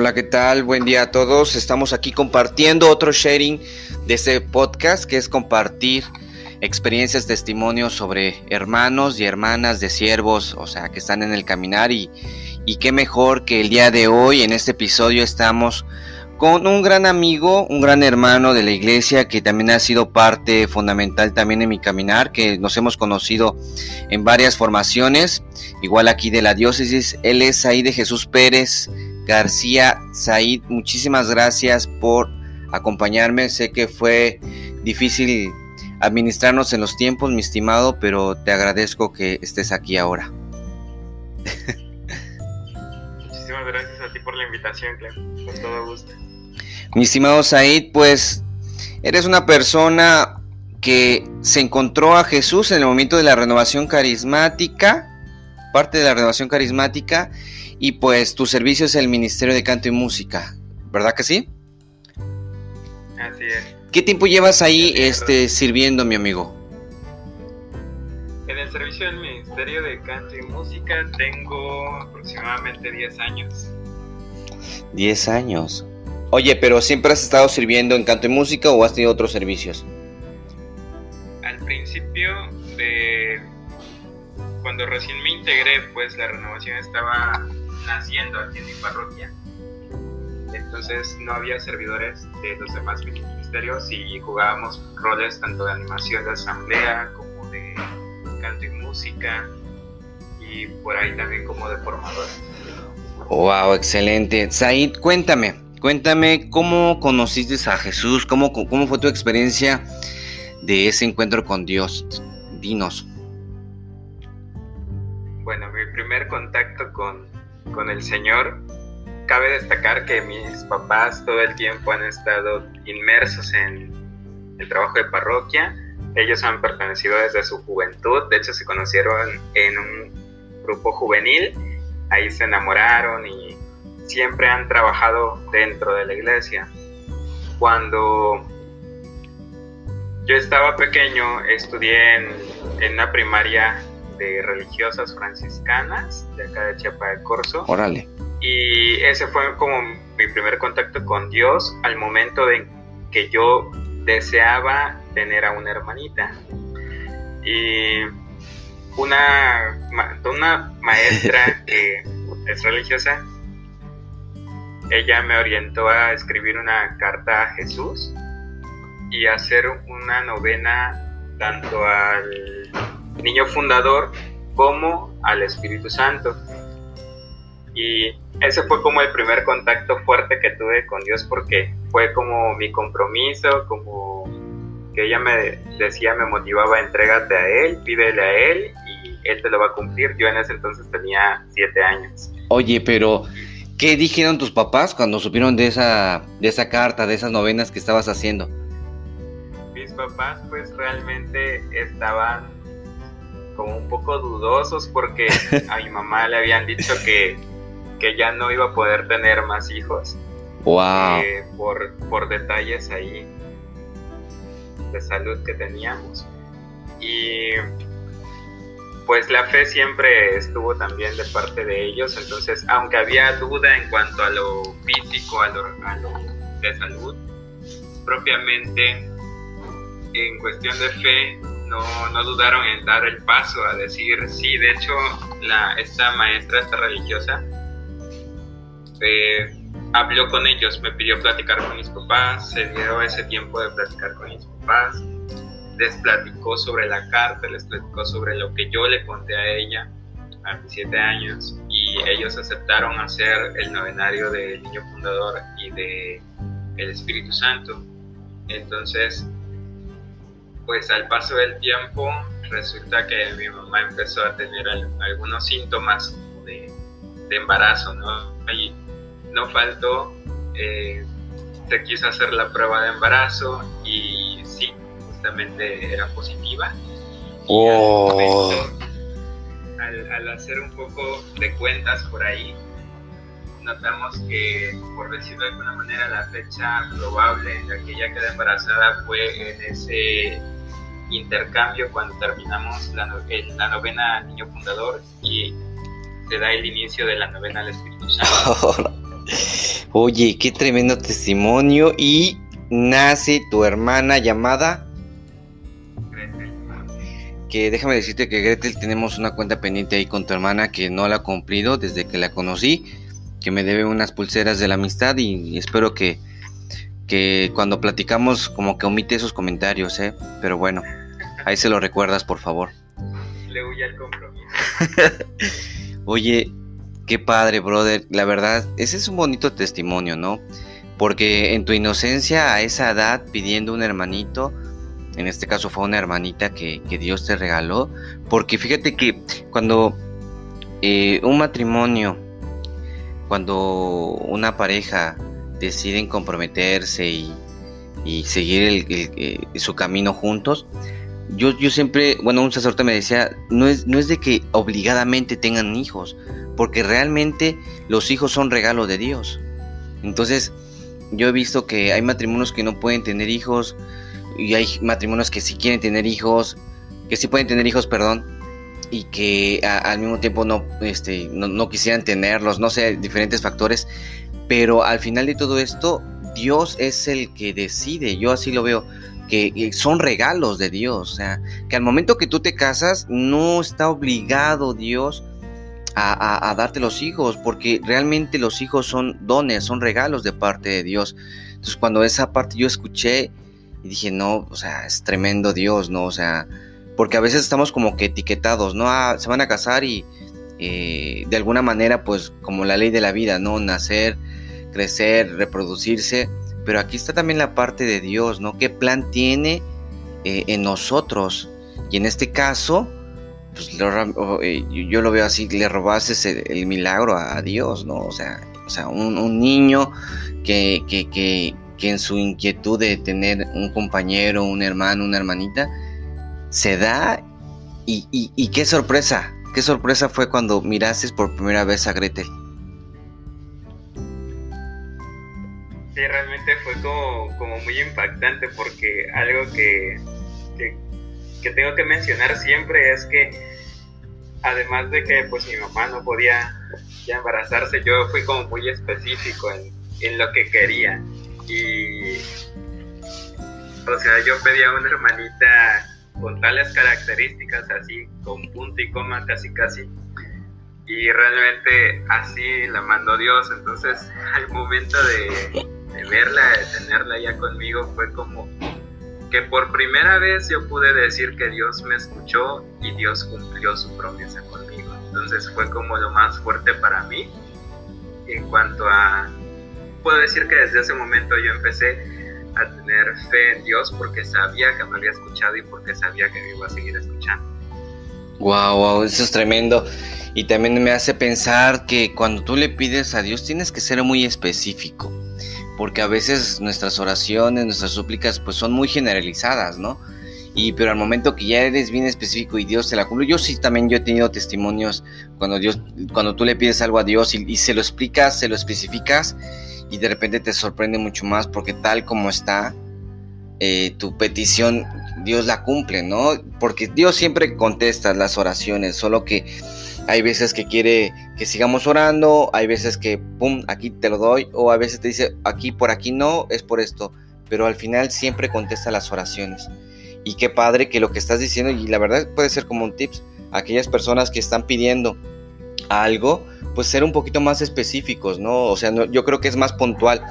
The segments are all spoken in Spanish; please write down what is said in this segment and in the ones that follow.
Hola, ¿qué tal? Buen día a todos. Estamos aquí compartiendo otro sharing de este podcast que es compartir experiencias, testimonios sobre hermanos y hermanas de siervos, o sea, que están en el caminar y, y qué mejor que el día de hoy en este episodio estamos con un gran amigo, un gran hermano de la iglesia que también ha sido parte fundamental también en mi caminar, que nos hemos conocido en varias formaciones, igual aquí de la diócesis. Él es ahí de Jesús Pérez García. Said, muchísimas gracias por acompañarme. Sé que fue difícil administrarnos en los tiempos, mi estimado, pero te agradezco que estés aquí ahora. Muchísimas gracias a ti por la invitación, Clem. Con todo gusto. Mi estimado Said, pues eres una persona que se encontró a Jesús en el momento de la renovación carismática, parte de la renovación carismática, y pues tu servicio es el Ministerio de Canto y Música, ¿verdad que sí? Así es. ¿Qué tiempo llevas ahí este, sirviendo, mi amigo? En el servicio del Ministerio de Canto y Música tengo aproximadamente 10 años. 10 años. Oye, pero ¿siempre has estado sirviendo en canto y música o has tenido otros servicios? Al principio de cuando recién me integré, pues la renovación estaba naciendo aquí en mi parroquia. Entonces no había servidores de los demás ministerios y jugábamos roles tanto de animación de asamblea como de canto y música y por ahí también como de formadores. Wow, excelente. Said, cuéntame, Cuéntame cómo conociste a Jesús, cómo, cómo fue tu experiencia de ese encuentro con Dios. Dinos. Bueno, mi primer contacto con, con el Señor, cabe destacar que mis papás todo el tiempo han estado inmersos en el trabajo de parroquia. Ellos han pertenecido desde su juventud, de hecho se conocieron en un grupo juvenil, ahí se enamoraron y siempre han trabajado dentro de la iglesia. Cuando yo estaba pequeño, estudié en, en una primaria de religiosas franciscanas de acá de Chiapa de Corzo. Órale. Y ese fue como mi primer contacto con Dios al momento de que yo deseaba tener a una hermanita. Y una, una maestra que es religiosa ella me orientó a escribir una carta a Jesús y hacer una novena tanto al niño fundador como al Espíritu Santo. Y ese fue como el primer contacto fuerte que tuve con Dios porque fue como mi compromiso, como que ella me decía, me motivaba, entrégate a Él, pídele a Él y Él te lo va a cumplir. Yo en ese entonces tenía siete años. Oye, pero ¿Qué dijeron tus papás cuando supieron de esa, de esa carta, de esas novenas que estabas haciendo? Mis papás pues realmente estaban como un poco dudosos porque a mi mamá le habían dicho que, que ya no iba a poder tener más hijos. Wow. Eh, por, por detalles ahí de salud que teníamos. Y pues la fe siempre estuvo también de parte de ellos, entonces aunque había duda en cuanto a lo físico, a lo, de salud, propiamente en cuestión de fe no, no, dudaron en dar el paso a decir sí, de hecho la, esta maestra, esta religiosa, eh, habló con ellos, me pidió platicar con mis papás, se dio ese tiempo de platicar con mis papás les platicó sobre la carta, les platicó sobre lo que yo le conté a ella a mis siete años y ellos aceptaron hacer el novenario del niño fundador y de el Espíritu Santo. Entonces, pues al paso del tiempo resulta que mi mamá empezó a tener algunos síntomas de, embarazo, ¿no? Y no faltó, eh, se quiso hacer la prueba de embarazo y sí, era positiva. Oh. Al, hacer un poco de cuentas por ahí, notamos que, por decirlo de alguna manera, la fecha probable en la que ella quedó embarazada fue en ese intercambio cuando terminamos la, la novena Niño Fundador y se da el inicio de la novena al Espíritu Santo. Oye, qué tremendo testimonio. Y nace tu hermana llamada. Gretel. Que déjame decirte que Gretel tenemos una cuenta pendiente ahí con tu hermana que no la ha cumplido desde que la conocí. Que me debe unas pulseras de la amistad y, espero que, que cuando platicamos como que omite esos comentarios, ¿eh? Pero bueno, ahí se lo recuerdas, por favor. Le huye al compromiso. Oye, qué padre, brother. La verdad, ese es un bonito testimonio, ¿no? Porque en tu inocencia a esa edad pidiendo un hermanito, en este caso fue una hermanita que, que Dios te regaló, porque fíjate que cuando eh, un matrimonio, cuando una pareja deciden comprometerse y, y seguir el, el, eh, su camino juntos, yo, yo siempre, bueno, un sacerdote me decía, no es, no es de que obligadamente tengan hijos, porque realmente los hijos son regalo de Dios. Entonces, yo he visto que hay matrimonios que no pueden tener hijos y hay matrimonios que sí quieren tener hijos, que sí pueden tener hijos, perdón, y que a, al mismo tiempo no, este, no, no quisieran tenerlos, no sé, diferentes factores, pero al final de todo esto, Dios es el que decide, yo así lo veo que son regalos de Dios, o sea, que al momento que tú te casas no está obligado Dios a, darte los hijos, porque realmente los hijos son dones, son regalos de parte de Dios. Entonces cuando esa parte yo escuché y dije, no, o sea, es tremendo Dios, ¿no? O sea, porque a veces estamos como que etiquetados, ¿no? Ah, se van a casar y eh, de alguna manera, pues como la ley de la vida, ¿no? Nacer, crecer, reproducirse pero aquí está también la parte de Dios, ¿no? ¿Qué plan tiene eh, en nosotros? Y en este caso, pues eh, yo lo veo así, le robases el, milagro a Dios, ¿no? O sea, un, niño que, que, en su inquietud de tener un compañero, un hermano, una hermanita, se da y, qué sorpresa, qué sorpresa fue cuando miraste por primera vez a Gretel. Sí, realmente fue como, como muy impactante porque algo que, que, tengo que mencionar siempre es que además de que pues mi mamá no podía ya embarazarse, yo fui como muy específico en, en lo que quería. Y o sea, yo pedía una hermanita con tales características así, con punto y coma casi casi. Y realmente así la mandó Dios, entonces al momento de de verla, de tenerla ya conmigo, fue como que por primera vez yo pude decir que Dios me escuchó y Dios cumplió su promesa conmigo. Entonces fue como lo más fuerte para mí. En cuanto a, puedo decir que desde ese momento yo empecé a tener fe en Dios porque sabía que me había escuchado y porque sabía que me iba a seguir escuchando. Wow, wow, eso es tremendo. Y también me hace pensar que cuando tú le pides a Dios tienes que ser muy específico porque a veces nuestras oraciones, nuestras súplicas, pues son muy generalizadas, ¿no? Y pero al momento que ya eres bien específico y Dios te la cumple, yo sí también yo he tenido testimonios cuando Dios, cuando tú le pides algo a Dios y, se lo explicas, se lo especificas y de repente te sorprende mucho más porque tal como está eh, tu petición, Dios la cumple, ¿no? Porque Dios siempre contesta las oraciones, solo que hay veces que quiere que sigamos orando, hay veces que, pum, aquí te lo doy, o a veces te dice, aquí por aquí no, es por esto, pero al final siempre contesta las oraciones. Y qué padre que lo que estás diciendo, y la verdad puede ser como un tips, aquellas personas que están pidiendo algo, pues ser un poquito más específicos, ¿no? O sea, yo creo que es más puntual,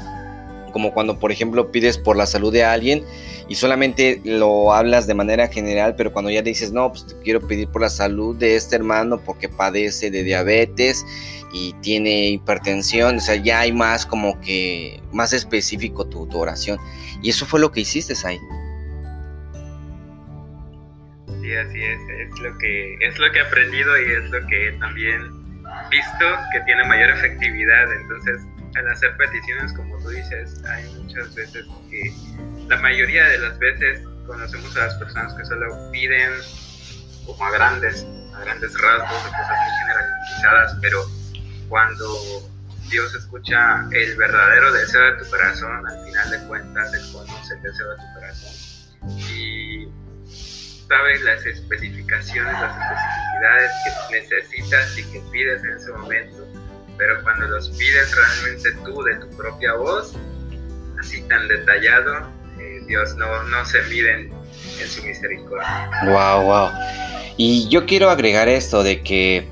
como cuando, por ejemplo, pides por la salud de alguien y solamente lo hablas de manera general, pero cuando ya dices, no, pues te quiero pedir por la salud de este hermano porque padece de diabetes y tiene hipertensión, o sea, ya hay más como que, más específico tu, oración. Y eso fue lo que hiciste ahí. Sí, así es, es lo que, es lo que he aprendido y es lo que también visto que tiene mayor efectividad, entonces al hacer peticiones, como tú dices, hay muchas veces que la mayoría de las veces conocemos a las personas que solo piden como a grandes, a grandes rasgos de cosas muy generalizadas, pero cuando Dios escucha el verdadero deseo de tu corazón, al final de cuentas Él conoce el deseo de tu corazón. Y sabe las especificaciones, las especificidades que necesitas y que pides en ese momento pero cuando los pides realmente tú de tu propia voz, así tan detallado, eh, Dios no, no se mide en, su misericordia. Wow, wow. Y yo quiero agregar esto de que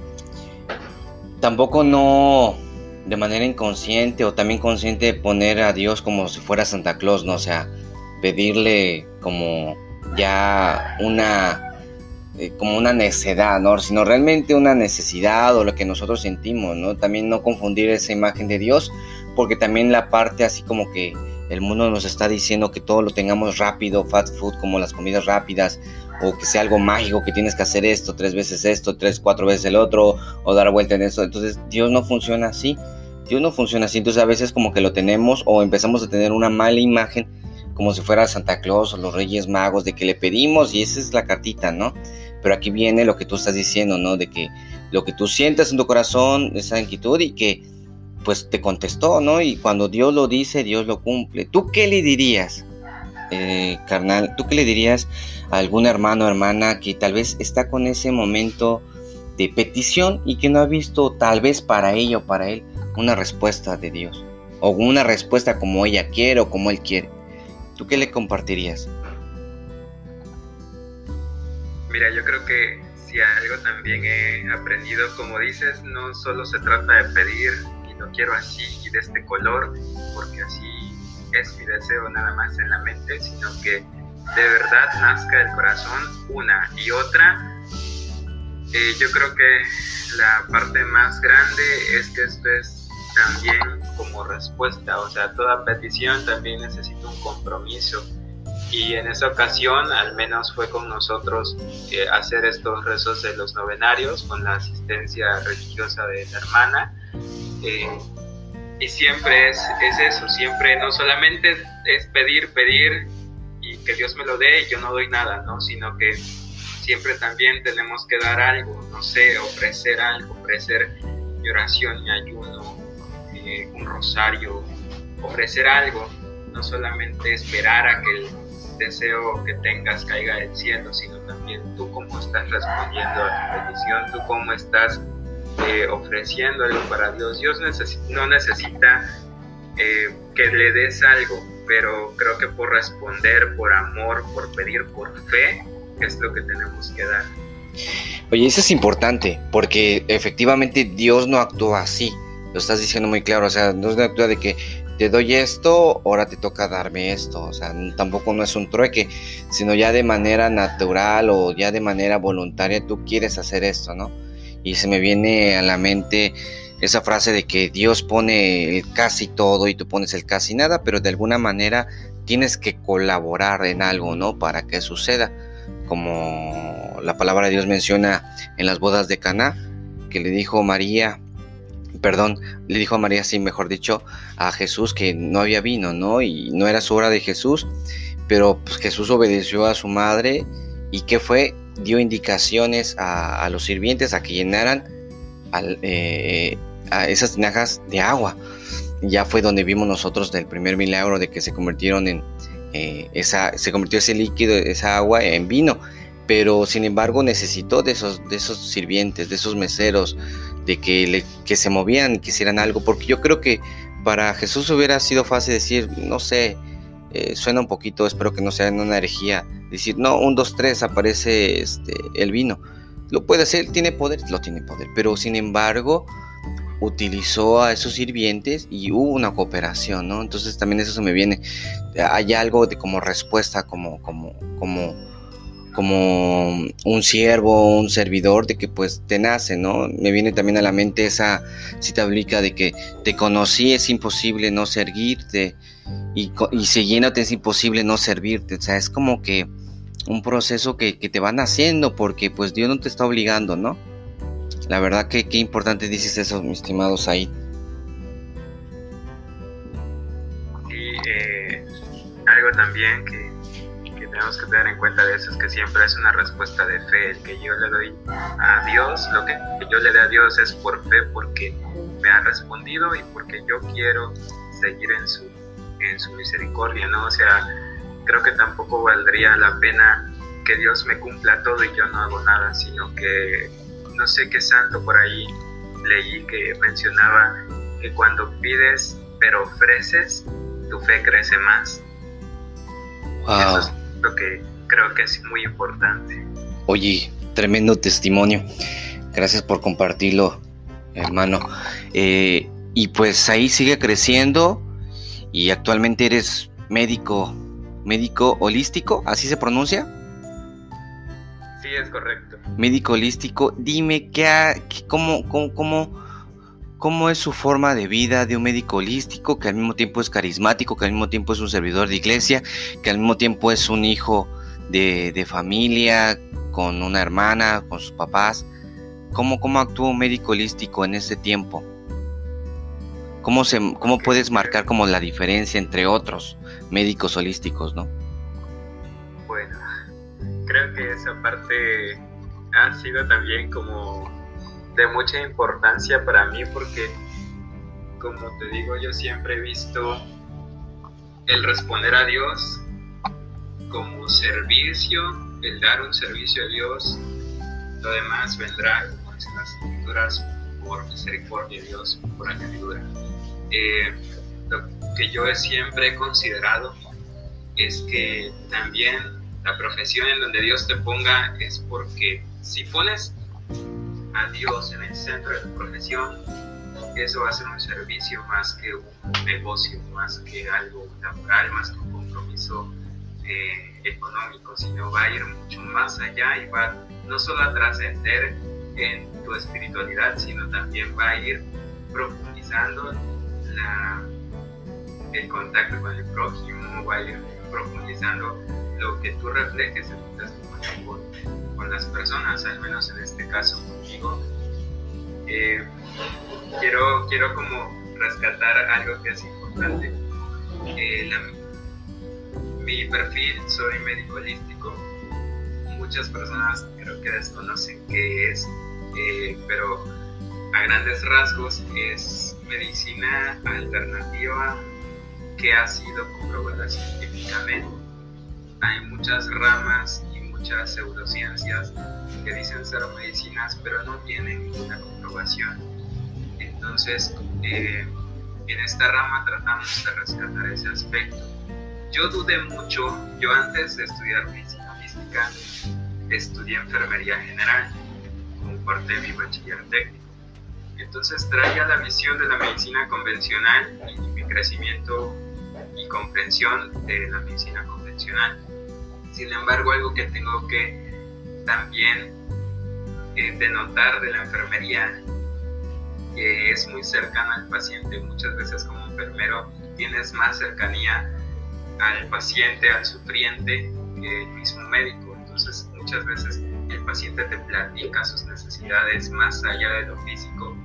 tampoco no de manera inconsciente o también consciente poner a Dios como si fuera Santa Claus, ¿no? O sea, pedirle como ya una eh, como una necedad, ¿no? Sino realmente una necesidad o lo que nosotros sentimos, ¿no? También no confundir esa imagen de Dios, porque también la parte así como que el mundo nos está diciendo que todo lo tengamos rápido, fast food, como las comidas rápidas, o que sea algo mágico, que tienes que hacer esto, tres veces esto, tres, cuatro veces el otro, o dar vuelta en eso. Entonces Dios no funciona así. Dios no funciona así. Entonces a veces como que lo tenemos o empezamos a tener una mala imagen como si fuera Santa Claus o los Reyes Magos, de que le pedimos y esa es la cartita, ¿no? Pero aquí viene lo que tú estás diciendo, ¿no? De que lo que tú sientas en tu corazón, esa inquietud y que pues te contestó, ¿no? Y cuando Dios lo dice, Dios lo cumple. ¿Tú qué le dirías, eh, carnal? ¿Tú qué le dirías a algún hermano o hermana que tal vez está con ese momento de petición y que no ha visto tal vez para ella o para él una respuesta de Dios? O una respuesta como ella quiere o como él quiere. ¿Tú qué le compartirías? Mira, yo creo que si algo también he aprendido, como dices, no solo se trata de pedir y lo quiero así y de este color, porque así es mi deseo nada más en la mente, sino que de verdad nazca el corazón una y otra. Eh, yo creo que la parte más grande es que esto es también como respuesta, o sea, toda petición también necesita un compromiso. Y en esa ocasión, al menos fue con nosotros eh, hacer estos rezos de los novenarios con la asistencia religiosa de la hermana. Eh, y siempre es, es, eso, siempre no solamente es pedir, pedir y que Dios me lo dé y yo no doy nada, ¿no? Sino que siempre también tenemos que dar algo, no sé, ofrecer algo, ofrecer mi oración, mi ayuno, un rosario, ofrecer algo, no solamente esperar a que el deseo que tengas caiga del cielo, sino también tú cómo estás respondiendo a tu petición, tú cómo estás eh, ofreciendo algo para Dios. Dios no necesita eh, que le des algo, pero creo que por responder, por amor, por pedir, por fe, es lo que tenemos que dar. Oye, eso es importante, porque efectivamente Dios no actúa así lo estás diciendo muy claro, o sea, no es una actitud de que te doy esto, ahora te toca darme esto, o sea, tampoco no es un trueque, sino ya de manera natural o ya de manera voluntaria tú quieres hacer esto, ¿no? Y se me viene a la mente esa frase de que Dios pone el casi todo y tú pones el casi nada, pero de alguna manera tienes que colaborar en algo, ¿no? Para que suceda, como la palabra de Dios menciona en las bodas de Caná, que le dijo María, perdón, le dijo a María, sí, mejor dicho, a Jesús que no había vino, ¿no? Y no era su hora de Jesús, pero pues, Jesús obedeció a su madre y ¿qué fue? Dio indicaciones a, los sirvientes a que llenaran eh, a esas tinajas de agua. Ya fue donde vimos nosotros del primer milagro de que se convirtieron en eh, esa, se convirtió ese líquido, esa agua en vino. Pero sin embargo necesitó de esos, de esos sirvientes, de esos meseros, de que, le, que se movían, que hicieran algo, porque yo creo que para Jesús hubiera sido fácil decir, no sé, eh, suena un poquito, espero que no sea en una herejía, decir, no, un, dos, tres, aparece este, el vino. Lo puede hacer, tiene poder, lo tiene poder, pero sin embargo utilizó a esos sirvientes y hubo una cooperación, ¿no? Entonces también eso se me viene, hay algo de como respuesta, como, como, como como un siervo, un servidor, de que pues te nace, ¿no? Me viene también a la mente esa cita bíblica de que te conocí, es imposible no servirte, y, y siguiéndote es imposible no servirte, o sea, es como que un proceso que, te van haciendo porque pues Dios no te está obligando, ¿no? La verdad que qué importante dices eso, mis estimados ahí. Sí, eh, algo también que tenemos que tener en cuenta de eso es que siempre es una respuesta de fe. El que yo le doy a Dios, lo que yo le dé a Dios es por fe, porque me ha respondido y porque yo quiero seguir en su, en su misericordia, ¿no? O sea, creo que tampoco valdría la pena que Dios me cumpla todo y yo no hago nada, sino que no sé qué santo por ahí leí que mencionaba que cuando pides pero ofreces, tu fe crece más. Eso es que creo que es muy importante. Oye, tremendo testimonio. Gracias por compartirlo, hermano. Eh, y pues ahí sigue creciendo y actualmente eres médico, médico holístico, ¿así se pronuncia? Sí, es correcto. Médico holístico, dime qué, cómo, cómo, cómo, cómo es su forma de vida de un médico holístico que al mismo tiempo es carismático, que al mismo tiempo es un servidor de iglesia, que al mismo tiempo es un hijo de, de familia, con una hermana, con sus papás. ¿Cómo, cómo actúa un médico holístico en ese tiempo? ¿Cómo, se, ¿Cómo puedes marcar como la diferencia entre otros médicos holísticos, no? Bueno, creo que esa parte ha sido también como de mucha importancia para mí porque, como te digo, yo siempre he visto el responder a Dios como servicio, el dar un servicio a Dios, lo demás vendrá, como dicen las escrituras, por misericordia de Dios, por añadidura. Eh, lo que yo siempre he considerado es que también la profesión en donde Dios te ponga es porque si pones a Dios en el centro de tu profesión, eso va a ser un servicio más que un negocio, más que algo laboral, más que un compromiso eh, económico, sino va a ir mucho más allá y va no solo a trascender en tu espiritualidad, sino también va a ir profundizando el contacto con el prójimo, va a ir profundizando lo que tú reflejes en tu testimonio con, con las personas, al menos en este caso Eh, quiero, quiero como rescatar algo que es importante. Eh, mi perfil, soy médico holístico. Muchas personas creo que desconocen qué es, eh, pero a grandes rasgos es medicina alternativa que ha sido comprobada científicamente. Hay muchas ramas muchas pseudociencias que dicen ser medicinas, pero no tienen ninguna comprobación. Entonces, eh, en esta rama tratamos de rescatar ese aspecto. Yo dudé mucho, yo antes de estudiar medicina holística, estudié enfermería general como parte de mi bachiller técnico entonces traía la visión de la medicina convencional y mi crecimiento y comprensión de la medicina convencional. Sin embargo, algo que tengo que también eh, denotar de la enfermería, que es muy cercana al paciente, muchas veces como enfermero tienes más cercanía al paciente, al sufriente, que el mismo médico. Entonces, muchas veces el paciente te platica sus necesidades más allá de lo físico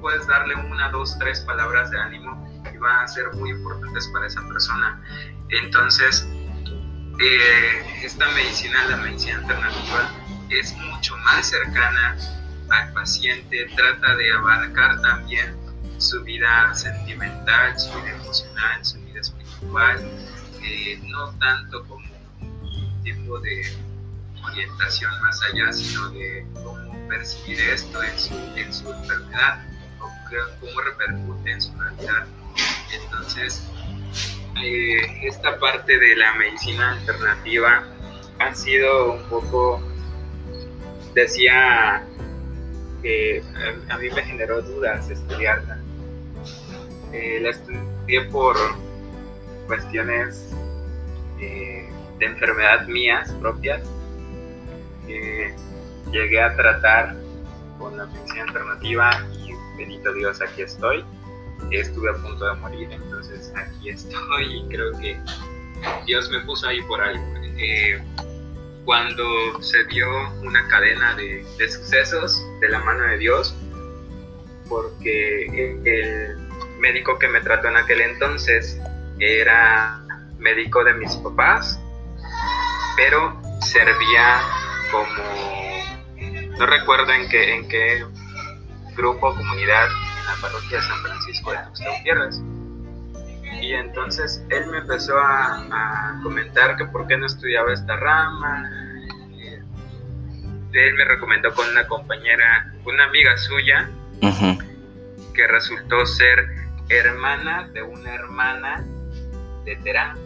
puedes darle una, dos, tres palabras de ánimo y van a ser muy importantes para esa persona. Entonces, eh, esta medicina, la medicina alternativa, es mucho más cercana al paciente, trata de abarcar también su vida sentimental, su vida emocional, su vida espiritual, eh, no tanto como un tipo de orientación más allá, sino de cómo percibir esto en su, en su enfermedad cómo repercute en su realidad. Entonces, eh, esta parte de la medicina alternativa ha sido un poco, decía que a, mí me generó dudas estudiarla. Eh, la estudié por cuestiones eh, de enfermedad mías propias. llegué a tratar con la medicina alternativa bendito Dios, aquí estoy. Estuve a punto de morir, entonces aquí estoy y creo que Dios me puso ahí por algo. Eh, cuando se dio una cadena de, sucesos de la mano de Dios, porque el médico que me trató en aquel entonces era médico de mis papás, pero servía como, no recuerdo en qué, en qué grupo, comunidad la parroquia de San Francisco de Tuxtla Gutiérrez. Y entonces él me empezó a, comentar que por qué no estudiaba esta rama. Él me recomendó con una compañera, una amiga suya, que resultó ser hermana de una hermana de Terán,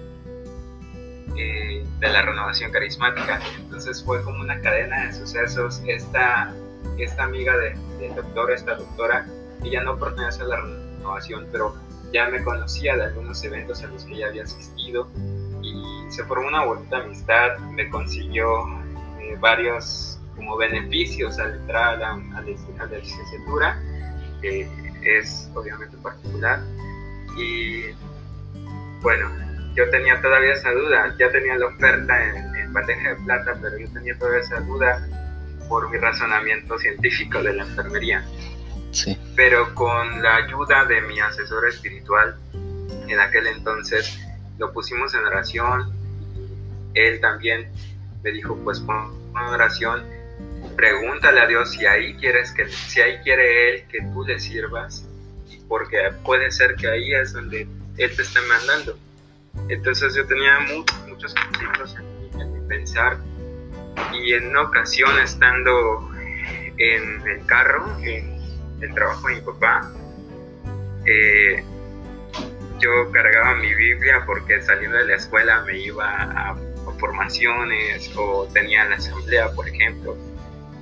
eh, de la renovación carismática. Entonces fue como una cadena de sucesos. Esta, esta amiga de, del doctor, esta doctora, ella no pertenece a la renovación, pero ya me conocía de algunos eventos a los que ya había asistido y se formó una bonita amistad, me consiguió eh, varios como beneficios al entrar a, la licenciatura, que es obviamente particular. Y bueno, yo tenía todavía esa duda, ya tenía la oferta en, en de plata, pero yo tenía todavía esa duda por mi razonamiento científico de la enfermería. Sí. Pero con la ayuda de mi asesor espiritual, en aquel entonces lo pusimos en oración. Él también me dijo, pues pon oración, pregúntale a Dios si ahí quieres que, si ahí quiere Él que tú le sirvas, porque puede ser que ahí es donde Él te está mandando. Entonces yo tenía muchos, muchos conflictos en mi, pensar y en una ocasión estando en el carro, en el trabajo de mi papá, eh, yo cargaba mi Biblia porque saliendo de la escuela me iba a, formaciones o tenía la asamblea, por ejemplo.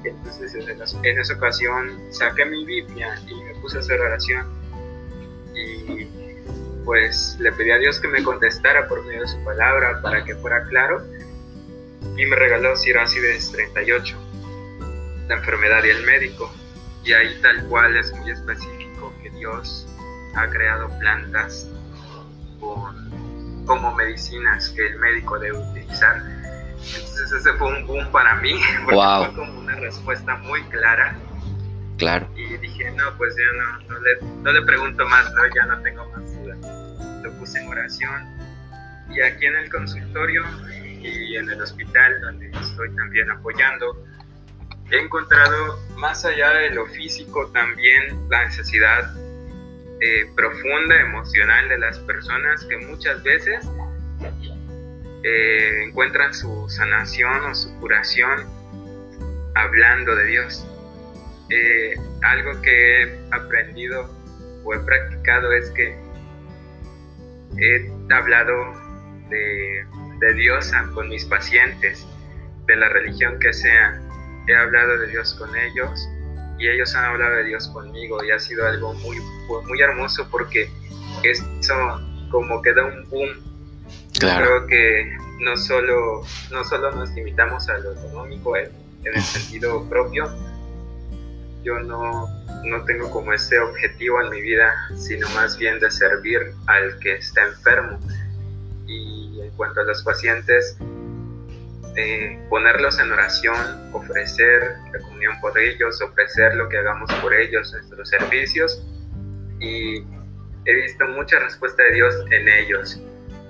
Entonces en esa, ocasión saqué mi Biblia y me puse a hacer oración. Y pues le pedí a Dios que me contestara por medio de su palabra para que fuera claro. Y me regaló Siracides 38, la enfermedad y el médico. Y ahí tal cual es muy específico que Dios ha creado plantas como medicinas que el médico debe utilizar. Entonces ese fue un boom para mí, porque fue como una respuesta muy clara. Claro. Y dije, no, pues ya no, no le, no le pregunto más, no, ya no tengo más dudas. Lo puse en oración. Y aquí en el consultorio y en el hospital donde estoy también apoyando, he encontrado más allá de lo físico también la necesidad eh, profunda, emocional de las personas que muchas veces eh, encuentran su sanación o su curación hablando de Dios. Eh, algo que he aprendido o he practicado es que he hablado de, de Dios con mis pacientes, de la religión que sea. He hablado de Dios con ellos y ellos han hablado de Dios conmigo y ha sido algo muy, muy hermoso porque eso como que da un boom. Claro. Creo que no solo, no solo nos limitamos a lo económico en, el sentido propio, yo no, no tengo como ese objetivo en mi vida, sino más bien de servir al que está enfermo. Y en cuanto a los pacientes, ponerlos en oración, ofrecer la comunión por ellos, ofrecer lo que hagamos por ellos, nuestros servicios. Y he visto mucha respuesta de Dios en ellos.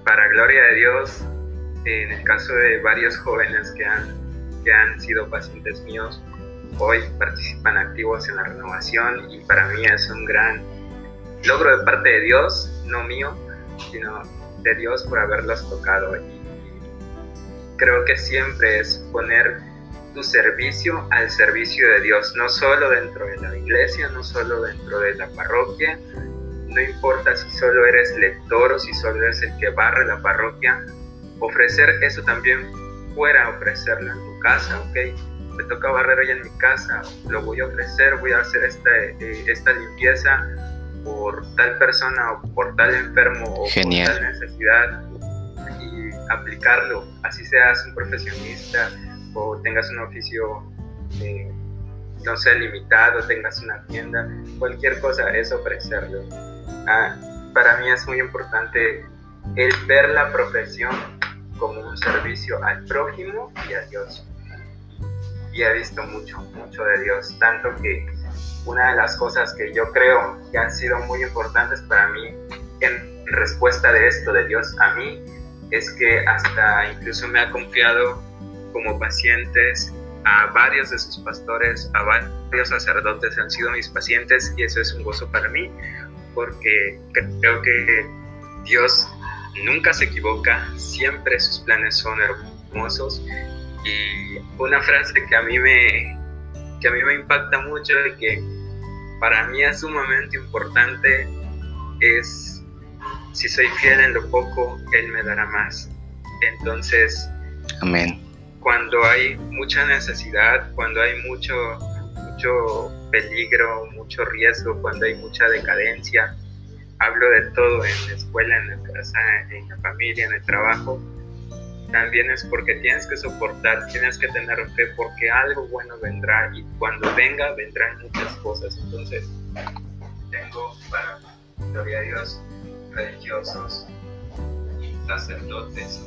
Para gloria de Dios, en el caso de varios jóvenes que han, que han sido pacientes míos, hoy participan activos en la renovación y para mí es un gran logro de parte de Dios, no mío, sino de Dios por haberlos tocado creo que siempre es poner tu servicio al servicio de Dios, no solo dentro de la iglesia, no solo dentro de la parroquia, no importa si solo eres lector o si solo eres el que barre la parroquia, ofrecer eso también fuera, ofrecerlo en tu casa, ¿ok? Me toca barrer hoy en mi casa, lo voy a ofrecer, voy a hacer esta, eh, esta limpieza por tal persona o por tal enfermo o por tal necesidad aplicarlo, así seas un profesionista o tengas un oficio, eh, no sé, limitado, tengas una tienda, cualquier cosa es ofrecerlo. Ah, para mí es muy importante el ver la profesión como un servicio al prójimo y a Dios. Y he visto mucho, mucho de Dios, tanto que una de las cosas que yo creo que han sido muy importantes para mí en respuesta de esto de Dios a mí es que hasta incluso me ha confiado como pacientes a varios de sus pastores, a varios sacerdotes han sido mis pacientes y eso es un gozo para mí porque creo que Dios nunca se equivoca, siempre sus planes son hermosos. Y una frase que a mí me que a mí me impacta mucho y que para mí es sumamente importante es, si soy fiel en lo poco, Él me dará más. Entonces, Amén. Cuando hay mucha necesidad, cuando hay mucho, mucho peligro, mucho riesgo, cuando hay mucha decadencia, hablo de todo en la escuela, en la casa, en la familia, en el trabajo, también es porque tienes que soportar, tienes que tener fe, porque algo bueno vendrá y cuando venga vendrán muchas cosas. Entonces, tengo para, gloria a Dios, religiosos, sacerdotes,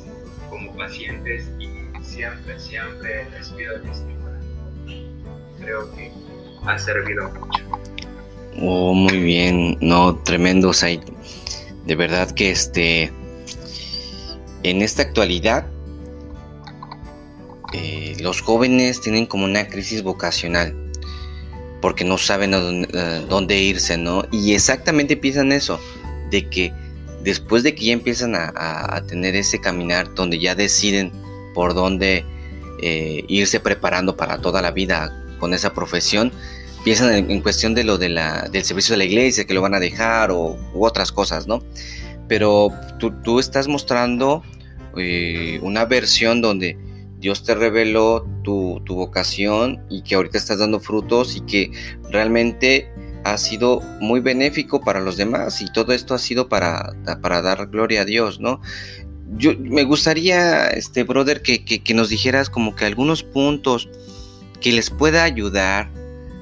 como pacientes y siempre, siempre les pido Creo que ha servido mucho. Oh, muy bien, no, tremendo, Said. De verdad que este, en esta actualidad, eh, los jóvenes tienen como una crisis vocacional porque no saben a dónde, irse, ¿no? Y exactamente piensan eso, de que después de que ya empiezan a, tener ese caminar donde ya deciden por dónde eh, irse preparando para toda la vida con esa profesión, piensan en, cuestión de lo de la, del servicio de la iglesia, que lo van a dejar o u otras cosas, ¿no? Pero tú, estás mostrando eh, una versión donde Dios te reveló tu, tu, vocación y que ahorita estás dando frutos y que realmente ha sido muy benéfico para los demás y todo esto ha sido para, para dar gloria a Dios, ¿no? Yo me gustaría, este brother, que, que, nos dijeras como que algunos puntos que les pueda ayudar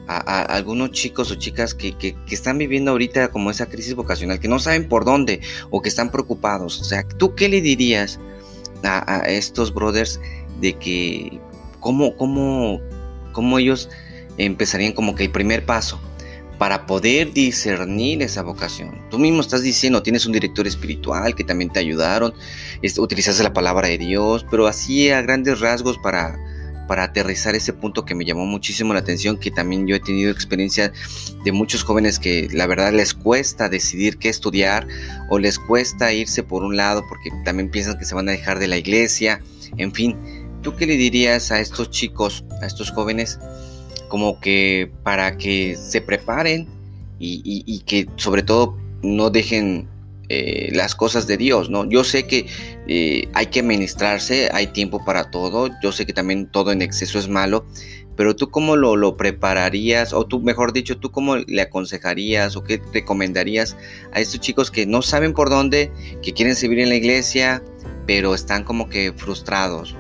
a, algunos chicos o chicas que, que, están viviendo ahorita como esa crisis vocacional, que no saben por dónde o que están preocupados. O sea, ¿tú qué le dirías a, a estos brothers de que cómo, cómo, cómo ellos empezarían como que el primer paso para poder discernir esa vocación. Tú mismo estás diciendo, tienes un director espiritual que también te ayudaron, utilizaste la palabra de Dios, pero así a grandes rasgos para, para aterrizar ese punto que me llamó muchísimo la atención, que también yo he tenido experiencia de muchos jóvenes que la verdad les cuesta decidir qué estudiar o les cuesta irse por un lado porque también piensan que se van a dejar de la iglesia, en fin. ¿Tú qué le dirías a estos chicos, a estos jóvenes? Como que para que se preparen y, que sobre todo no dejen eh, las cosas de Dios, ¿no? Yo sé que eh, hay que ministrarse, hay tiempo para todo, yo sé que también todo en exceso es malo, pero tú cómo lo, lo, prepararías, o tú, mejor dicho, tú cómo le aconsejarías o qué recomendarías a estos chicos que no saben por dónde, que quieren servir en la iglesia, pero están como que frustrados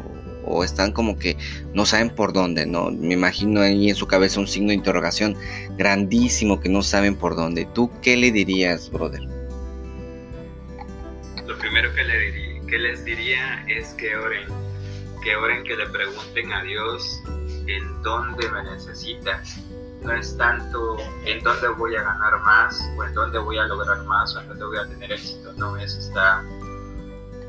o están como que no saben por dónde, ¿no? Me imagino ahí en su cabeza un signo de interrogación grandísimo que no saben por dónde. ¿Tú qué le dirías, brother? Lo primero que, le que les diría es que oren, que oren, que le pregunten a Dios en dónde me necesitas. No es tanto en dónde voy a ganar más o en dónde voy a lograr más o en dónde voy a tener éxito. No, eso está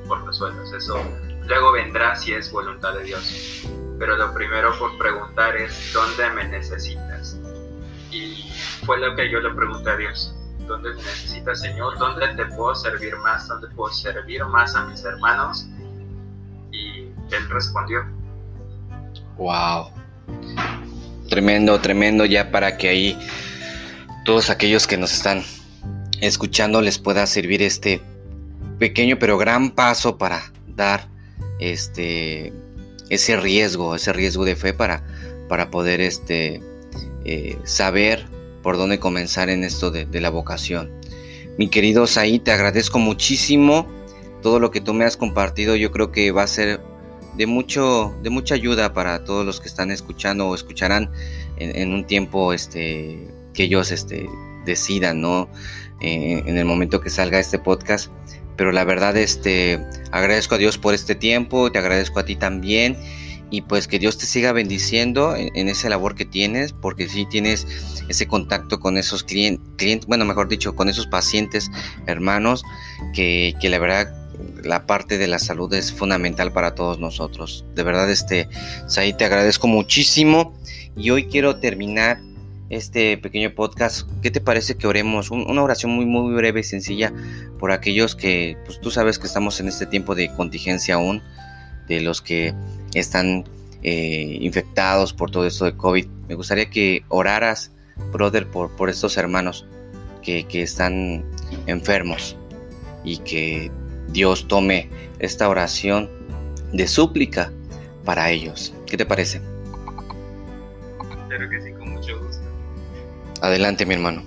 por los suelos. Eso Luego vendrá si es voluntad de Dios. Pero lo primero por preguntar es, ¿dónde me necesitas? Y fue lo que yo le pregunté a Dios. ¿Dónde me necesitas, Señor? ¿Dónde te puedo servir más? ¿Dónde puedo servir más a mis hermanos? Y Él respondió. Wow. Tremendo, tremendo ya para que ahí todos aquellos que nos están escuchando les pueda servir este pequeño pero gran paso para dar este, ese riesgo, ese riesgo de fe para, para poder este, eh, saber por dónde comenzar en esto de, la vocación. Mi querido Saí, te agradezco muchísimo todo lo que tú me has compartido. Yo creo que va a ser de, mucho, de mucha ayuda para todos los que están escuchando o escucharán en, un tiempo este, que ellos este, decidan, ¿no? Eh, en el momento que salga este podcast pero la verdad este agradezco a Dios por este tiempo, te agradezco a ti también y pues que Dios te siga bendiciendo en, esa labor que tienes, porque si tienes ese contacto con esos clientes, bueno, mejor dicho, con esos pacientes hermanos, que, que, la verdad la parte de la salud es fundamental para todos nosotros. De verdad, este, Saí, te agradezco muchísimo y hoy quiero terminar este pequeño podcast, ¿qué te parece que oremos? una oración muy, muy breve y sencilla por aquellos que, pues tú sabes que estamos en este tiempo de contingencia aún, de los que están eh, infectados por todo esto de COVID. Me gustaría que oraras brother, por, por estos hermanos que, que están enfermos y que Dios tome esta oración de súplica para ellos. ¿Qué te parece? Adelante, mi hermano.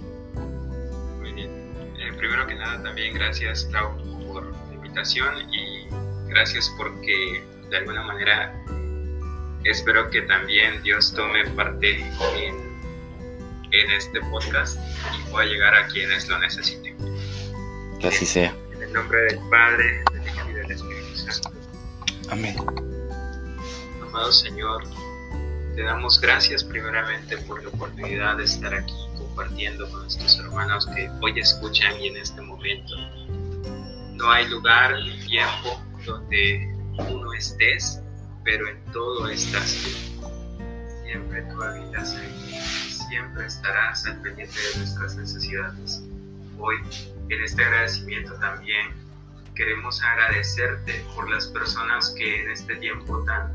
Muy bien. Eh, primero que nada, también gracias, Clau, por la invitación y gracias porque de alguna manera espero que también Dios tome parte en, en este podcast y pueda llegar a quienes lo necesiten. Que así sea. En el nombre del Padre, del Hijo y del Espíritu Santo. Amén. Amado Señor, te damos gracias primeramente por la oportunidad de estar aquí compartiendo con estos hermanos que hoy escuchan y en este momento. No hay lugar ni tiempo donde tú no estés, pero en todo estás tú. Siempre tú habitas ahí, siempre estarás al pendiente de nuestras necesidades. Hoy, en este agradecimiento también, queremos agradecerte por las personas que en este tiempo tan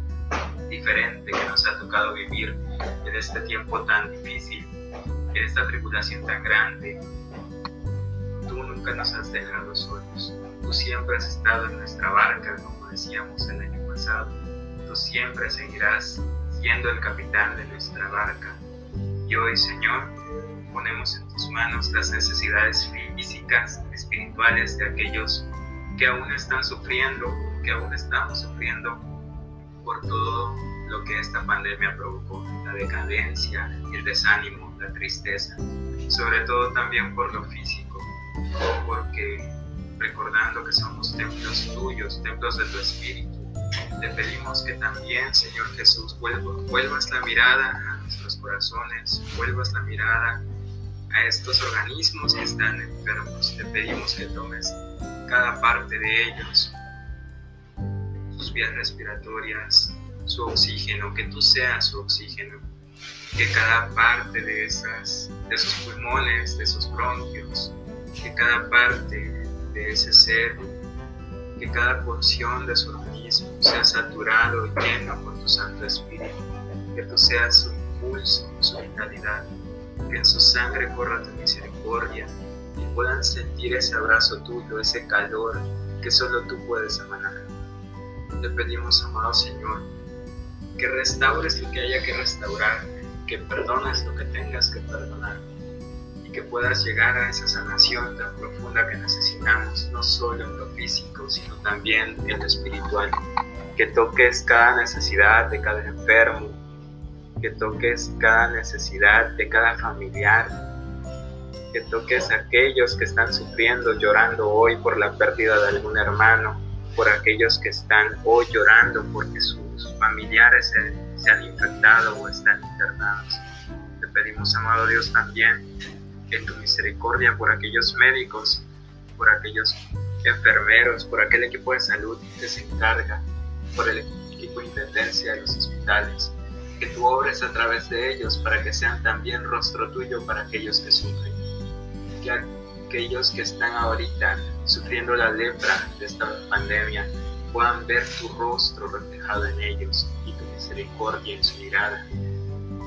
diferente que nos ha tocado vivir, en este tiempo tan difícil, en esta tribulación tan grande, tú nunca nos has dejado solos. Tú siempre has estado en nuestra barca, como decíamos el año pasado. Tú siempre seguirás siendo el capitán de nuestra barca. Y hoy, Señor, ponemos en tus manos las necesidades físicas, espirituales de aquellos que aún están sufriendo, que aún estamos sufriendo por todo lo que esta pandemia provocó, la decadencia, el desánimo, la tristeza, sobre todo también por lo físico, porque recordando que somos templos tuyos, templos de tu espíritu, te pedimos que también, Señor Jesús, vuelvas la mirada a nuestros corazones, vuelvas la mirada a estos organismos que están enfermos. Te pedimos que tomes cada parte de ellos, sus vías respiratorias, su oxígeno, que tú seas su oxígeno, que cada parte de, esas, de esos pulmones, de esos bronquios, que cada parte de ese ser, que cada porción de su organismo sea saturado y lleno por tu Santo Espíritu, que tú seas su impulso, su vitalidad, que en su sangre corra tu misericordia y puedan sentir ese abrazo tuyo, ese calor que solo tú puedes emanar. Te pedimos, amado Señor, que restaures lo que haya que restaurar, que perdones lo que tengas que perdonar y que puedas llegar a esa sanación tan profunda que necesitamos, no solo en lo físico, sino también en lo espiritual. Que toques cada necesidad de cada enfermo, que toques cada necesidad de cada familiar, que toques a aquellos que están sufriendo, llorando hoy por la pérdida de algún hermano, por aquellos que están hoy llorando porque sus familiares se, se han infectado o están internados. Te pedimos, amado Dios, también en tu misericordia por aquellos médicos, por aquellos enfermeros, por aquel equipo de salud que se encarga, por el equipo de intendencia de los hospitales, que tú obres a través de ellos para que sean también rostro tuyo para aquellos que sufren. Que aquellos que están ahorita sufriendo la lepra de esta pandemia puedan ver tu rostro reflejado en ellos misericordia en su mirada.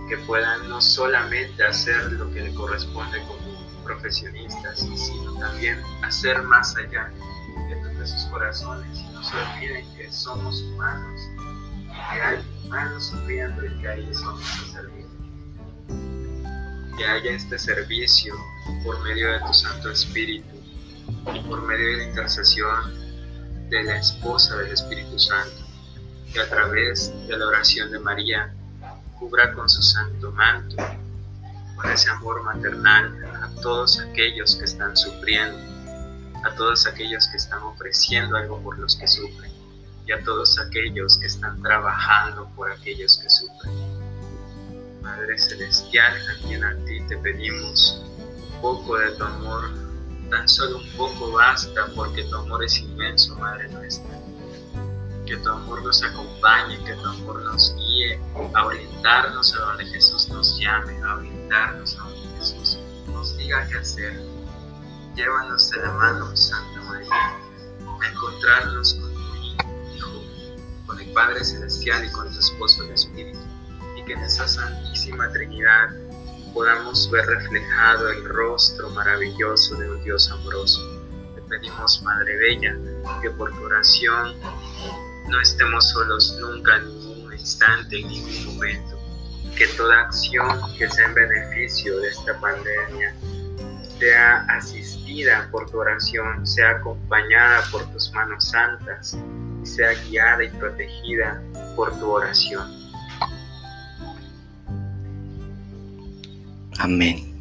Que puedan no solamente hacer lo que le corresponde como profesionistas, sino también hacer más allá de sus corazones y no se olviden que somos humanos y que hay humanos sufriendo y que ahí somos a servir. Que haya este servicio por medio de tu Santo Espíritu y por medio de la intercesión de la esposa del Espíritu Santo, que a través de la oración de María cubra con su santo manto, con ese amor maternal a todos aquellos que están sufriendo, a todos aquellos que están ofreciendo algo por los que sufren y a todos aquellos que están trabajando por aquellos que sufren. Madre Celestial, a quien a ti te pedimos un poco de tu amor, tan solo un poco basta porque tu amor es inmenso, Madre nuestra. Que tu amor nos acompañe, que tu amor nos guíe a orientarnos a donde Jesús nos llame, a orientarnos a donde Jesús nos diga qué hacer. Llévanos de la mano, Santa María, a encontrarnos con con el Padre Celestial y con tu esposo el Espíritu, y que en esa Santísima Trinidad podamos ver reflejado el rostro maravilloso de un Dios amoroso. Te pedimos, Madre Bella, que por tu oración no estemos solos nunca, en ningún instante, en ningún momento. Que toda acción que sea en beneficio de esta pandemia sea asistida por tu oración, sea acompañada por tus manos santas y sea guiada y protegida por tu oración. Amén.